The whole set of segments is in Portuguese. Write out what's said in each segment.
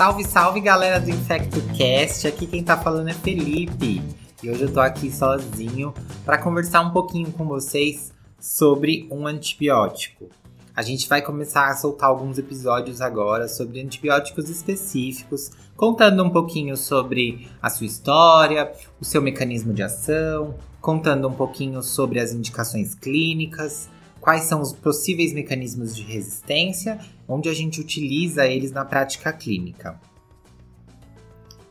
Salve, salve galera do InfectoCast! Aqui quem tá falando é Felipe e hoje eu tô aqui sozinho para conversar um pouquinho com vocês sobre um antibiótico. A gente vai começar a soltar alguns episódios agora sobre antibióticos específicos, contando um pouquinho sobre a sua história, o seu mecanismo de ação, contando um pouquinho sobre as indicações clínicas, quais são os possíveis mecanismos de resistência, onde a gente utiliza eles na prática clínica.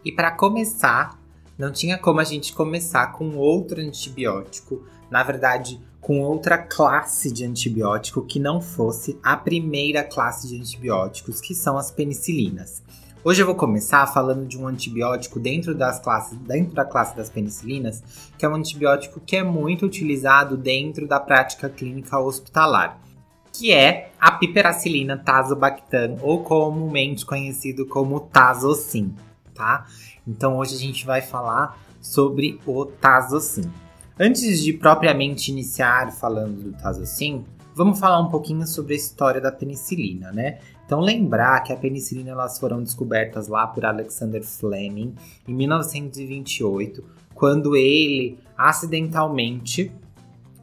E para começar, não tinha como a gente começar com outro antibiótico, na verdade, com outra classe de antibiótico que não fosse a primeira classe de antibióticos, que são as penicilinas. Hoje eu vou começar falando de um antibiótico dentro das classes, dentro da classe das penicilinas, que é um antibiótico que é muito utilizado dentro da prática clínica hospitalar, que é a piperacilina tazobactam, ou comumente conhecido como tazocin, tá? Então hoje a gente vai falar sobre o tazocin. Antes de propriamente iniciar falando do Tazocin, vamos falar um pouquinho sobre a história da penicilina, né? Então lembrar que a penicilina elas foram descobertas lá por Alexander Fleming em 1928, quando ele acidentalmente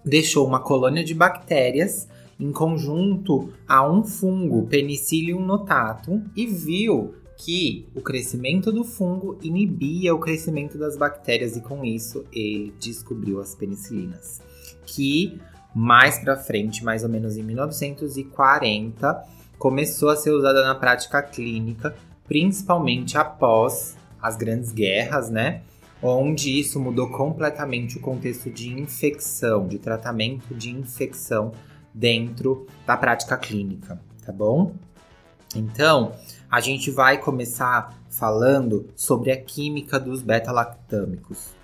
deixou uma colônia de bactérias em conjunto a um fungo Penicillium notatum e viu que o crescimento do fungo inibia o crescimento das bactérias e com isso ele descobriu as penicilinas, que mais para frente, mais ou menos em 1940, começou a ser usada na prática clínica, principalmente após as grandes guerras, né? Onde isso mudou completamente o contexto de infecção, de tratamento de infecção dentro da prática clínica, tá bom? Então, a gente vai começar falando sobre a química dos beta-lactâmicos.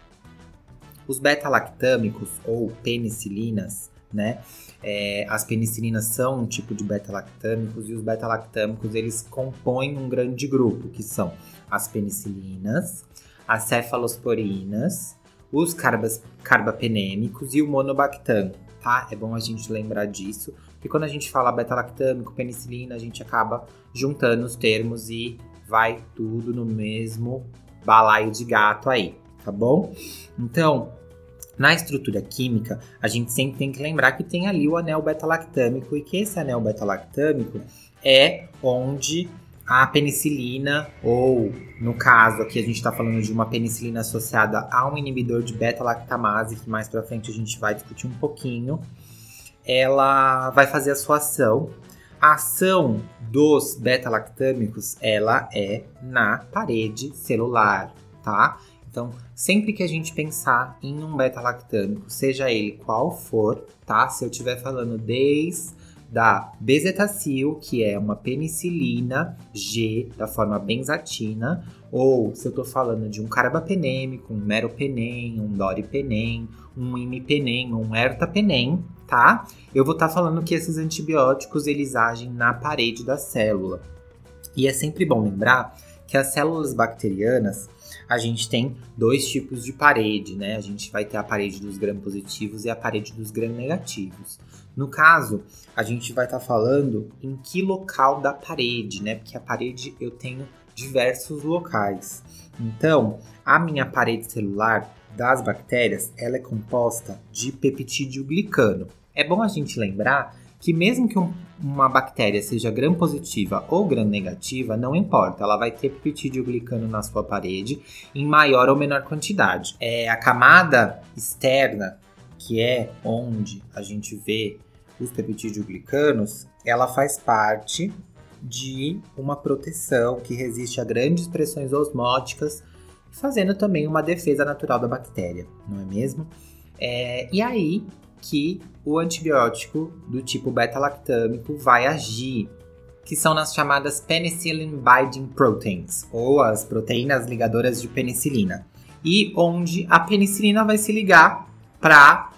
Os beta-lactâmicos, ou penicilinas, né? É, as penicilinas são um tipo de beta-lactâmicos e os beta-lactâmicos eles compõem um grande grupo, que são as penicilinas, as cefalosporinas, os carbas, carbapenêmicos e o monobactam, tá? É bom a gente lembrar disso, porque quando a gente fala beta-lactâmico, penicilina, a gente acaba juntando os termos e vai tudo no mesmo balaio de gato aí, tá bom? Então, na estrutura química, a gente sempre tem que lembrar que tem ali o anel beta-lactâmico e que esse anel beta-lactâmico é onde a penicilina, ou no caso aqui a gente está falando de uma penicilina associada a um inibidor de beta-lactamase, que mais para frente a gente vai discutir um pouquinho, ela vai fazer a sua ação. A ação dos beta-lactâmicos, ela é na parede celular, tá? Então, sempre que a gente pensar em um beta-lactâmico, seja ele qual for, tá? Se eu estiver falando desde da bezetacil, que é uma penicilina G da forma benzatina, ou se eu estou falando de um carbapenêmico, um meropenem, um doripenem, um imipenem, um ertapenem, tá? Eu vou estar tá falando que esses antibióticos eles agem na parede da célula. E é sempre bom lembrar que as células bacterianas, a gente tem dois tipos de parede, né? A gente vai ter a parede dos gram positivos e a parede dos gram negativos. No caso, a gente vai estar tá falando em que local da parede, né? Porque a parede eu tenho diversos locais. Então, a minha parede celular das bactérias, ela é composta de peptídeo glicano. É bom a gente lembrar que mesmo que um, uma bactéria seja gram positiva ou gram negativa, não importa, ela vai ter peptídeo glicano na sua parede em maior ou menor quantidade. É a camada externa, que é onde a gente vê os peptídeo-glicanos, ela faz parte de uma proteção que resiste a grandes pressões osmóticas, fazendo também uma defesa natural da bactéria, não é mesmo? É, e aí que o antibiótico do tipo beta-lactâmico vai agir, que são nas chamadas penicillin binding proteins, ou as proteínas ligadoras de penicilina, e onde a penicilina vai se ligar para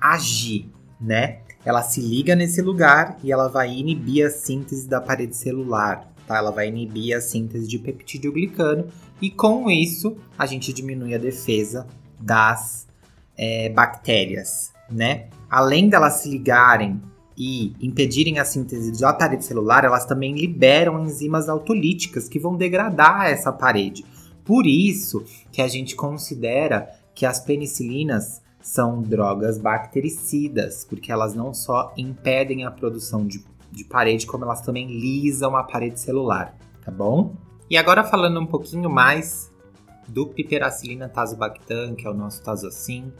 agir, né? Ela se liga nesse lugar e ela vai inibir a síntese da parede celular, tá? Ela vai inibir a síntese de peptídeo glicano e com isso a gente diminui a defesa das é, bactérias, né? Além delas se ligarem e impedirem a síntese da parede celular, elas também liberam enzimas autolíticas que vão degradar essa parede. Por isso que a gente considera que as penicilinas são drogas bactericidas, porque elas não só impedem a produção de, de parede, como elas também lisam a parede celular, tá bom? E agora falando um pouquinho mais do piperacilina tazobactam, que é o nosso tazocin,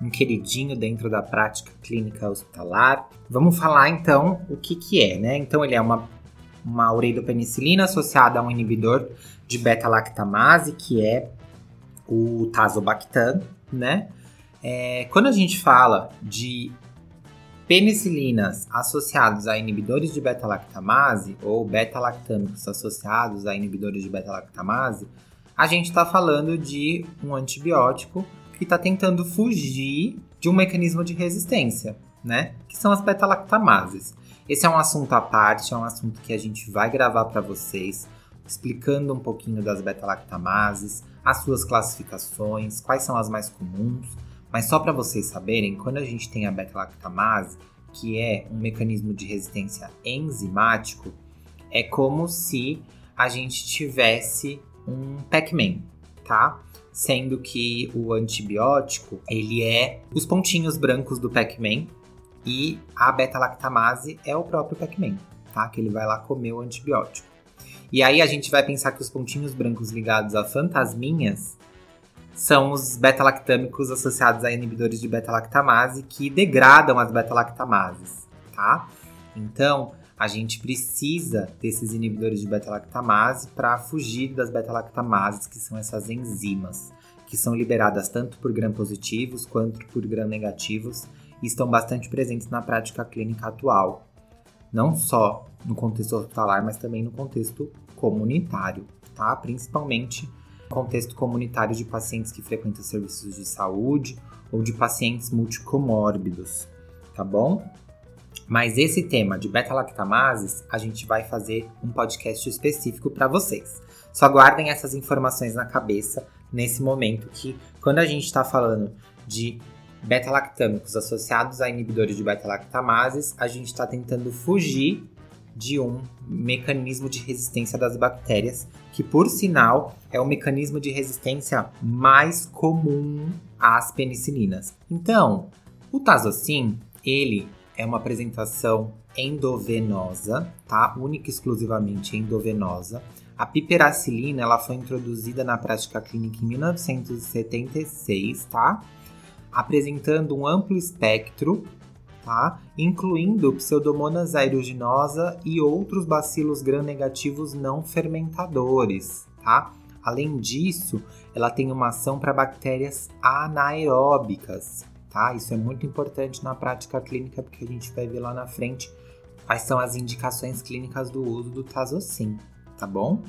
um queridinho dentro da prática clínica hospitalar. Vamos falar então o que que é, né? Então ele é uma, uma ureidopenicilina associada a um inibidor de beta-lactamase, que é o tazobactam, né? É, quando a gente fala de penicilinas associados a inibidores de beta-lactamase ou beta-lactâmicos associados a inibidores de beta-lactamase, a gente está falando de um antibiótico que está tentando fugir de um mecanismo de resistência, né? Que são as beta-lactamases. Esse é um assunto à parte, é um assunto que a gente vai gravar para vocês, explicando um pouquinho das beta-lactamases, as suas classificações, quais são as mais comuns. Mas só para vocês saberem, quando a gente tem a beta-lactamase, que é um mecanismo de resistência enzimático, é como se a gente tivesse um Pac-Man, tá? Sendo que o antibiótico, ele é os pontinhos brancos do Pac-Man e a beta-lactamase é o próprio Pac-Man, tá? Que ele vai lá comer o antibiótico. E aí a gente vai pensar que os pontinhos brancos ligados a fantasminhas são os beta-lactâmicos associados a inibidores de beta-lactamase que degradam as beta-lactamases, tá? Então, a gente precisa desses inibidores de beta-lactamase para fugir das beta-lactamases, que são essas enzimas, que são liberadas tanto por gram-positivos quanto por gram-negativos e estão bastante presentes na prática clínica atual, não só no contexto hospitalar, mas também no contexto comunitário, tá? Principalmente no contexto comunitário de pacientes que frequentam serviços de saúde ou de pacientes multicomórbidos, tá bom? Mas esse tema de beta-lactamases, a gente vai fazer um podcast específico para vocês. Só guardem essas informações na cabeça nesse momento que, quando a gente está falando de beta-lactâmicos associados a inibidores de beta-lactamases, a gente está tentando fugir de um mecanismo de resistência das bactérias, que por sinal é o mecanismo de resistência mais comum às penicilinas. Então, o tazocin, ele é uma apresentação endovenosa, tá? Única e exclusivamente endovenosa. A piperacilina, ela foi introduzida na prática clínica em 1976, tá? Apresentando um amplo espectro, tá? Incluindo Pseudomonas aeruginosa e outros bacilos gram-negativos não fermentadores, tá? Além disso, ela tem uma ação para bactérias anaeróbicas, tá? Isso é muito importante na prática clínica, porque a gente vai ver lá na frente quais são as indicações clínicas do uso do Tazocin, tá bom?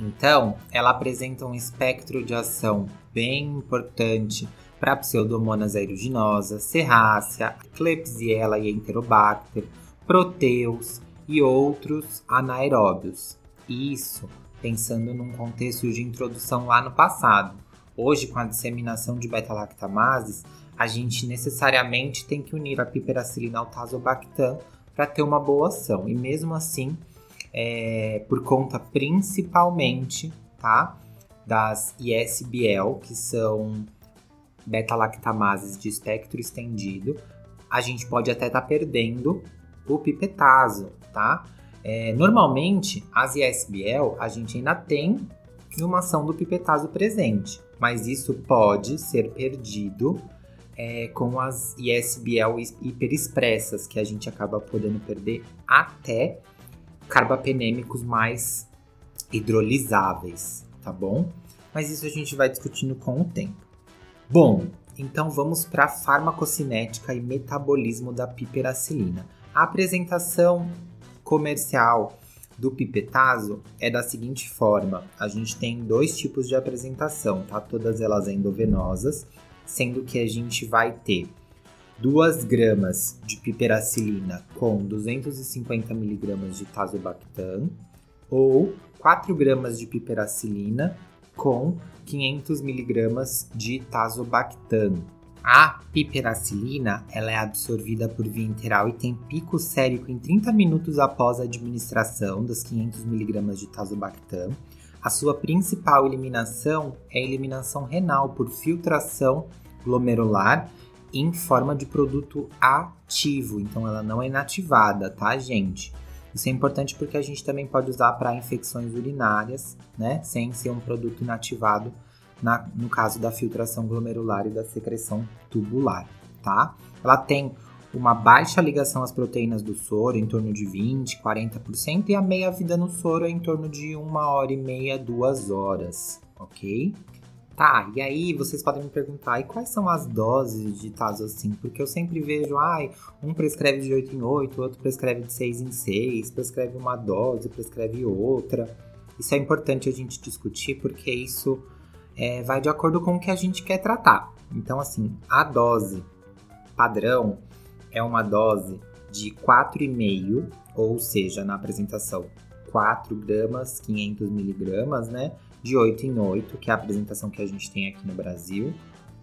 Então, ela apresenta um espectro de ação bem importante para Pseudomonas aeruginosa, Serrácea, Klebsiella e Enterobacter, Proteus e outros anaeróbios. Isso pensando num contexto de introdução lá no passado. Hoje, com a disseminação de beta-lactamases, a gente necessariamente tem que unir a piperacilina ao tazobactam para ter uma boa ação. E mesmo assim, é, por conta principalmente, tá? Das ISBL, que são beta-lactamases de espectro estendido, a gente pode até estar tá perdendo o pipetazo, tá? É, normalmente, as ISBL, a gente ainda tem uma ação do pipetazo presente, mas isso pode ser perdido é, com as ISBL hiperexpressas, que a gente acaba podendo perder até carbapenêmicos mais hidrolisáveis, tá bom? Mas isso a gente vai discutindo com o tempo. Bom, então vamos para a farmacocinética e metabolismo da piperacilina. A apresentação comercial do pipetazo é da seguinte forma: a gente tem dois tipos de apresentação, tá? Todas elas endovenosas sendo que a gente vai ter 2 gramas de piperacilina com 250 miligramas de tazobactam ou 4 gramas de piperacilina com 500 miligramas de tazobactam. A piperacilina ela é absorvida por via enteral e tem pico sérico em 30 minutos após a administração dos 500mg de tazobactam. A sua principal eliminação é a eliminação renal por filtração glomerular em forma de produto ativo, então ela não é inativada, tá, gente? Isso é importante porque a gente também pode usar para infecções urinárias, né, sem ser um produto inativado na, no caso da filtração glomerular e da secreção tubular, tá? Ela tem uma baixa ligação às proteínas do soro, em torno de 20, 40%, e a meia-vida no soro é em torno de uma hora e meia, duas horas, ok? Tá, e aí vocês podem me perguntar, e quais são as doses de Tazocin? Porque eu sempre vejo, ai, um prescreve de 8 em 8, outro prescreve de 6 em 6, prescreve uma dose, prescreve outra. Isso é importante a gente discutir porque isso é, vai de acordo com o que a gente quer tratar. Então, assim, a dose padrão é uma dose de 4,5, ou seja, na apresentação 4 gramas, 500 miligramas, né? De 8 em 8, que é a apresentação que a gente tem aqui no Brasil,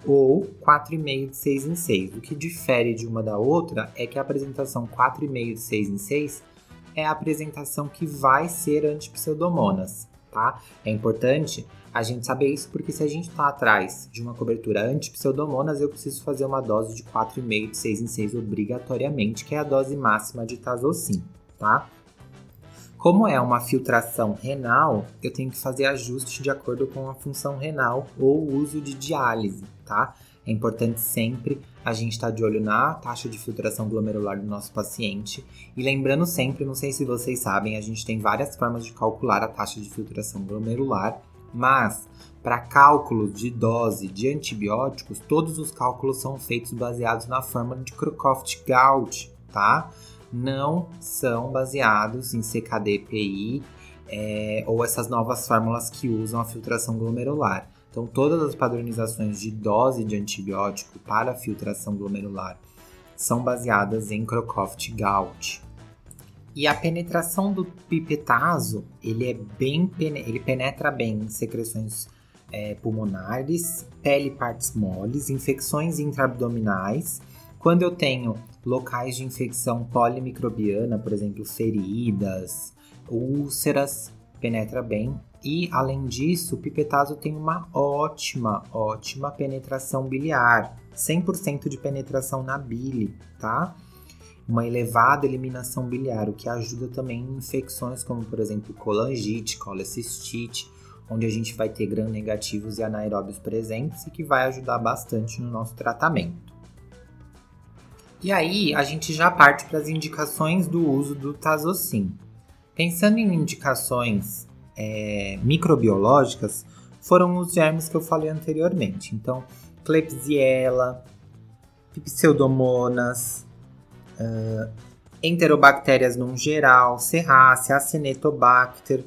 ou 4,5 de 6 em 6. O que difere de uma da outra é que a apresentação 4,5 de 6 em 6 é a apresentação que vai ser antipseudomonas, tá? É importante a gente saber isso porque se a gente está atrás de uma cobertura anti-pseudomonas, eu preciso fazer uma dose de 4,5 de 6 em 6 obrigatoriamente, que é a dose máxima de tazocin, tá? Como é uma filtração renal, eu tenho que fazer ajuste de acordo com a função renal ou uso de diálise, tá? É importante sempre a gente estar tá de olho na taxa de filtração glomerular do nosso paciente. E lembrando sempre, não sei se vocês sabem, a gente tem várias formas de calcular a taxa de filtração glomerular mas, para cálculo de dose de antibióticos, todos os cálculos são feitos baseados na fórmula de Crocroft-Gault, tá? Não são baseados em CKD-PI é, ou essas novas fórmulas que usam a filtração glomerular. Então, todas as padronizações de dose de antibiótico para filtração glomerular são baseadas em Crocroft-Gault. E a penetração do pipetazo, ele é bem ele penetra bem em secreções é, pulmonares, pele partes moles, infecções intraabdominais. Quando eu tenho locais de infecção polimicrobiana, por exemplo, feridas, úlceras, penetra bem. E além disso, o pipetazo tem uma ótima, ótima penetração biliar, 100% de penetração na bile, tá? Uma elevada eliminação biliar, o que ajuda também em infecções como, por exemplo, colangite, colecistite, onde a gente vai ter gram-negativos e anaeróbios presentes e que vai ajudar bastante no nosso tratamento. E aí, a gente já parte para as indicações do uso do Tazocin. Pensando em indicações é, microbiológicas, foram os germes que eu falei anteriormente. Então, Klebsiella, Pseudomonas, uh, enterobactérias num geral, Serrácea, Acinetobacter,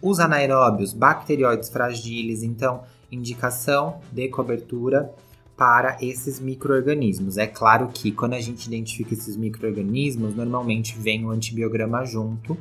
os anaeróbios, bacterióides fragiles, então indicação de cobertura para esses microorganismos. É claro que quando a gente identifica esses microorganismos, normalmente vem o antibiograma junto,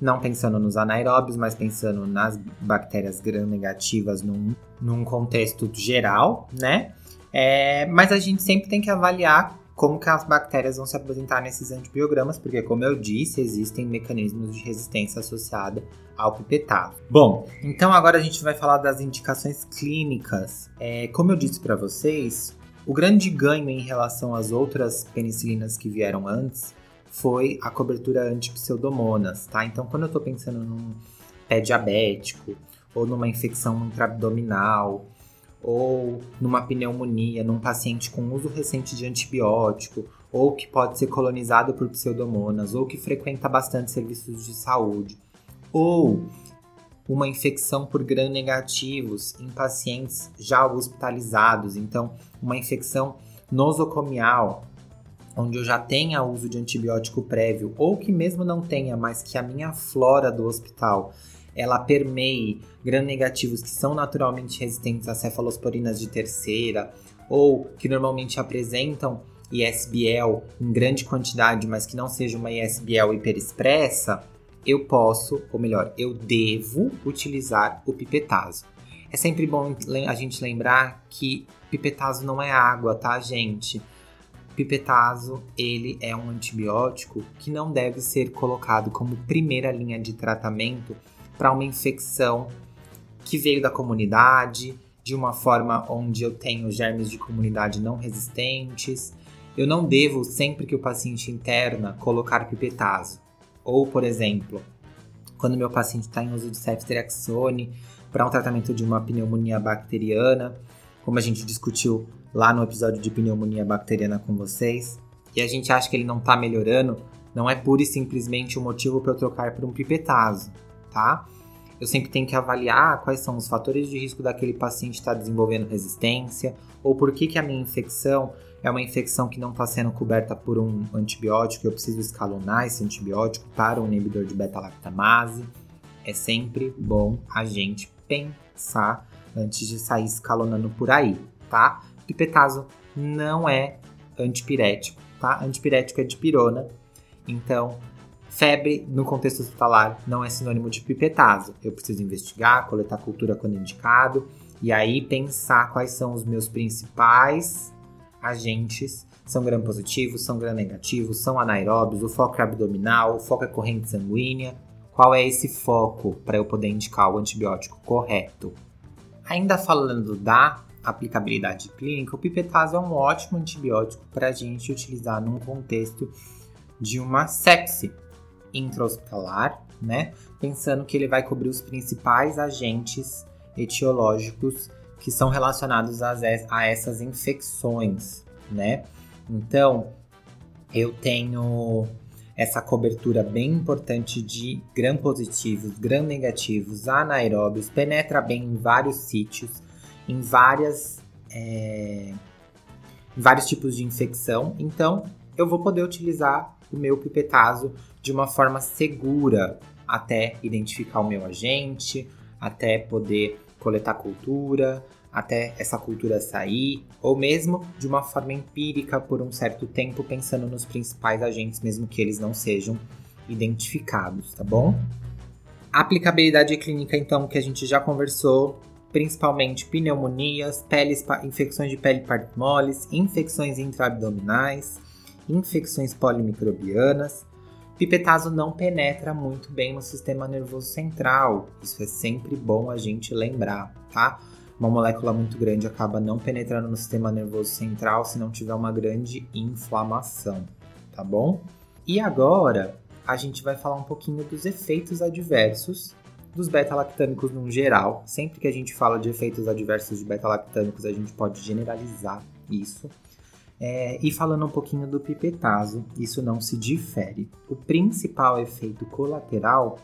não pensando nos anaeróbios, mas pensando nas bactérias gram-negativas num, num contexto geral, né? É, mas a gente sempre tem que avaliar como que as bactérias vão se apresentar nesses antibiogramas, porque como eu disse, existem mecanismos de resistência associada ao pipetado. Bom, então agora a gente vai falar das indicações clínicas. É, como eu disse para vocês, o grande ganho em relação às outras penicilinas que vieram antes foi a cobertura anti-pseudomonas, tá? Então, quando eu tô pensando num pé diabético ou numa infecção intraabdominal ou numa pneumonia, num paciente com uso recente de antibiótico, ou que pode ser colonizado por pseudomonas, ou que frequenta bastante serviços de saúde, ou uma infecção por gram-negativos em pacientes já hospitalizados, então uma infecção nosocomial, onde eu já tenha uso de antibiótico prévio, ou que mesmo não tenha, mas que a minha flora do hospital ela permeie gram-negativos que são naturalmente resistentes a cefalosporinas de terceira ou que normalmente apresentam ISBL em grande quantidade, mas que não seja uma ISBL hiperexpressa, eu posso, ou melhor, eu devo utilizar o pipetazo. É sempre bom a gente lembrar que pipetazo não é água, tá, gente? Pipetazo, ele é um antibiótico que não deve ser colocado como primeira linha de tratamento para uma infecção que veio da comunidade, de uma forma onde eu tenho germes de comunidade não resistentes. Eu não devo, sempre que o paciente interna, colocar pipetazo. Ou, por exemplo, quando meu paciente está em uso de ceftriaxone para um tratamento de uma pneumonia bacteriana, como a gente discutiu lá no episódio de pneumonia bacteriana com vocês, e a gente acha que ele não está melhorando, não é pura e simplesmente o um motivo para eu trocar por um pipetazo, tá? Eu sempre tenho que avaliar quais são os fatores de risco daquele paciente estar tá desenvolvendo resistência, ou por que, que a minha infecção é uma infecção que não está sendo coberta por um antibiótico, eu preciso escalonar esse antibiótico para um inibidor de beta-lactamase. É sempre bom a gente pensar antes de sair escalonando por aí, tá? Pipetazo não é antipirético, tá? Antipirético é de pirona, então febre no contexto hospitalar não é sinônimo de pipetazo. Eu preciso investigar, coletar cultura quando indicado e aí pensar quais são os meus principais agentes são gram-positivos, são gram-negativos, são anaeróbios, o foco é abdominal, o foco é corrente sanguínea. Qual é esse foco para eu poder indicar o antibiótico correto? Ainda falando da aplicabilidade clínica, o pipetazo é um ótimo antibiótico para a gente utilizar num contexto de uma sepse intra-hospitalar, né? Pensando que ele vai cobrir os principais agentes etiológicos que são relacionados a, a essas infecções, né? Então, eu tenho essa cobertura bem importante de gram positivos, gram negativos, anaeróbios, penetra bem em vários sítios, em várias é, vários tipos de infecção. Então, eu vou poder utilizar o meu pipetazo de uma forma segura até identificar o meu agente, até poder coletar cultura, até essa cultura sair, ou mesmo de uma forma empírica por um certo tempo, pensando nos principais agentes, mesmo que eles não sejam identificados, tá bom? Aplicabilidade clínica, então, que a gente já conversou, principalmente pneumonias, peles, infecções de pele moles, infecções intraabdominais, infecções polimicrobianas, Pipetazo não penetra muito bem no sistema nervoso central. Isso é sempre bom a gente lembrar, tá? Uma molécula muito grande acaba não penetrando no sistema nervoso central se não tiver uma grande inflamação, tá bom? E agora a gente vai falar um pouquinho dos efeitos adversos dos beta-lactâmicos no geral. Sempre que a gente fala de efeitos adversos de beta-lactâmicos, a gente pode generalizar isso. É, e falando um pouquinho do pipetazo, isso não se difere. O principal efeito colateral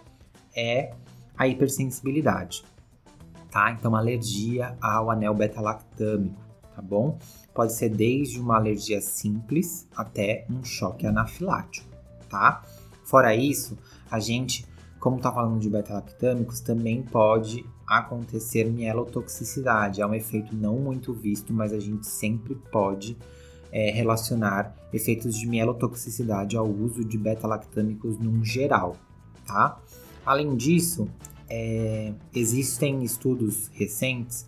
é a hipersensibilidade, tá? Então, alergia ao anel beta-lactâmico, tá bom? Pode ser desde uma alergia simples até um choque anafilático, tá? Fora isso, a gente, como tá falando de beta-lactâmicos, também pode acontecer mielotoxicidade. É um efeito não muito visto, mas a gente sempre pode é, relacionar efeitos de mielotoxicidade ao uso de beta-lactâmicos num geral, tá? Além disso, é, existem estudos recentes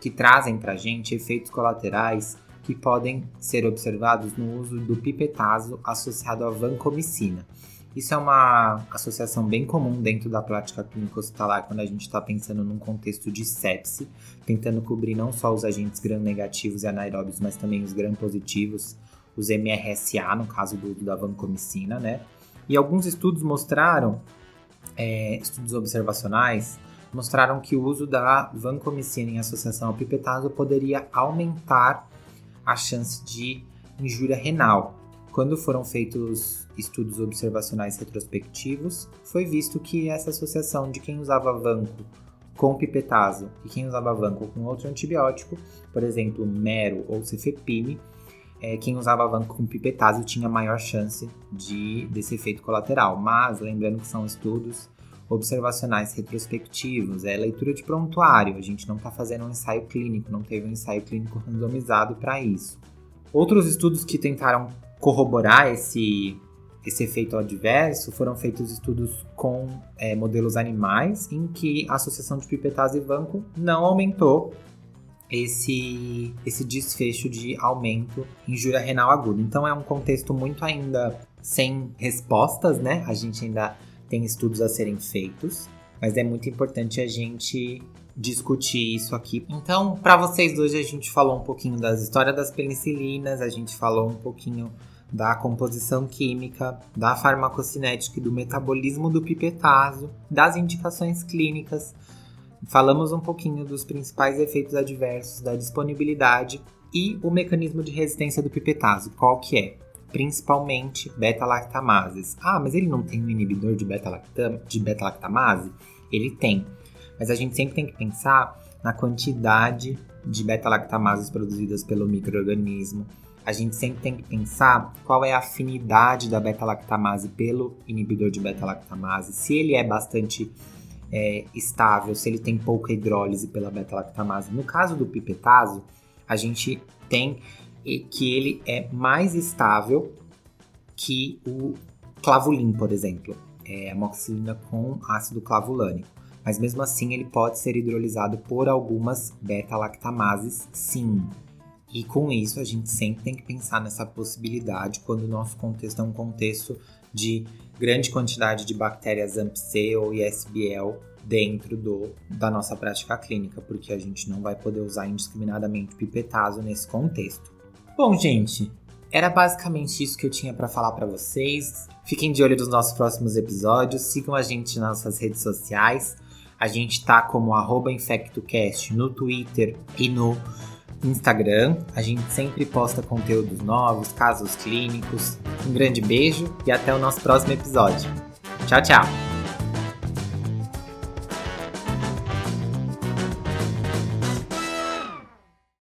que trazem para a gente efeitos colaterais que podem ser observados no uso do pipetazo associado à vancomicina. Isso é uma associação bem comum dentro da prática clínica hospitalar quando a gente está pensando num contexto de sepse, tentando cobrir não só os agentes gram-negativos e anaeróbios, mas também os gram-positivos, os MRSA, no caso do da vancomicina, né? E alguns estudos mostraram, é, estudos observacionais, mostraram que o uso da vancomicina em associação ao pipetazo poderia aumentar a chance de injúria renal, quando foram feitos estudos observacionais retrospectivos, foi visto que essa associação de quem usava vanco com pipetazo e quem usava vanco com outro antibiótico, por exemplo, mero ou cefepime, é, quem usava vanco com pipetazo tinha maior chance de desse efeito colateral. Mas lembrando que são estudos observacionais retrospectivos, é leitura de prontuário, a gente não está fazendo um ensaio clínico, não teve um ensaio clínico randomizado para isso. Outros estudos que tentaram corroborar esse, esse efeito adverso, foram feitos estudos com é, modelos animais em que a associação de pipetase e vanco não aumentou esse, esse desfecho de aumento em injúria renal aguda. Então é um contexto muito ainda sem respostas, né? A gente ainda tem estudos a serem feitos, mas é muito importante a gente discutir isso aqui. Então, para vocês hoje a gente falou um pouquinho das histórias das penicilinas, a gente falou um pouquinho da composição química, da farmacocinética e do metabolismo do pipetazo, das indicações clínicas. Falamos um pouquinho dos principais efeitos adversos, da disponibilidade e o mecanismo de resistência do pipetazo, qual que é? Principalmente beta-lactamases. Ah, mas ele não tem um inibidor de beta-lactamase? Beta ele tem. Mas a gente sempre tem que pensar na quantidade de beta-lactamases produzidas pelo microorganismo, a gente sempre tem que pensar qual é a afinidade da beta-lactamase pelo inibidor de beta-lactamase, se ele é bastante é, estável, se ele tem pouca hidrólise pela beta-lactamase. No caso do pipetazo, a gente tem que ele é mais estável que o clavulin, por exemplo, é amoxicilina com ácido clavulânico. Mas mesmo assim, ele pode ser hidrolisado por algumas beta-lactamases, sim. E com isso, a gente sempre tem que pensar nessa possibilidade quando o nosso contexto é um contexto de grande quantidade de bactérias AMP-C ou ISBL dentro do, da nossa prática clínica, porque a gente não vai poder usar indiscriminadamente pipetazo nesse contexto. Bom, gente, era basicamente isso que eu tinha para falar para vocês. Fiquem de olho nos nossos próximos episódios, sigam a gente nas nossas redes sociais. A gente tá como InfectoCast no Twitter e no Instagram. A gente sempre posta conteúdos novos, casos clínicos. Um grande beijo e até o nosso próximo episódio. Tchau, tchau!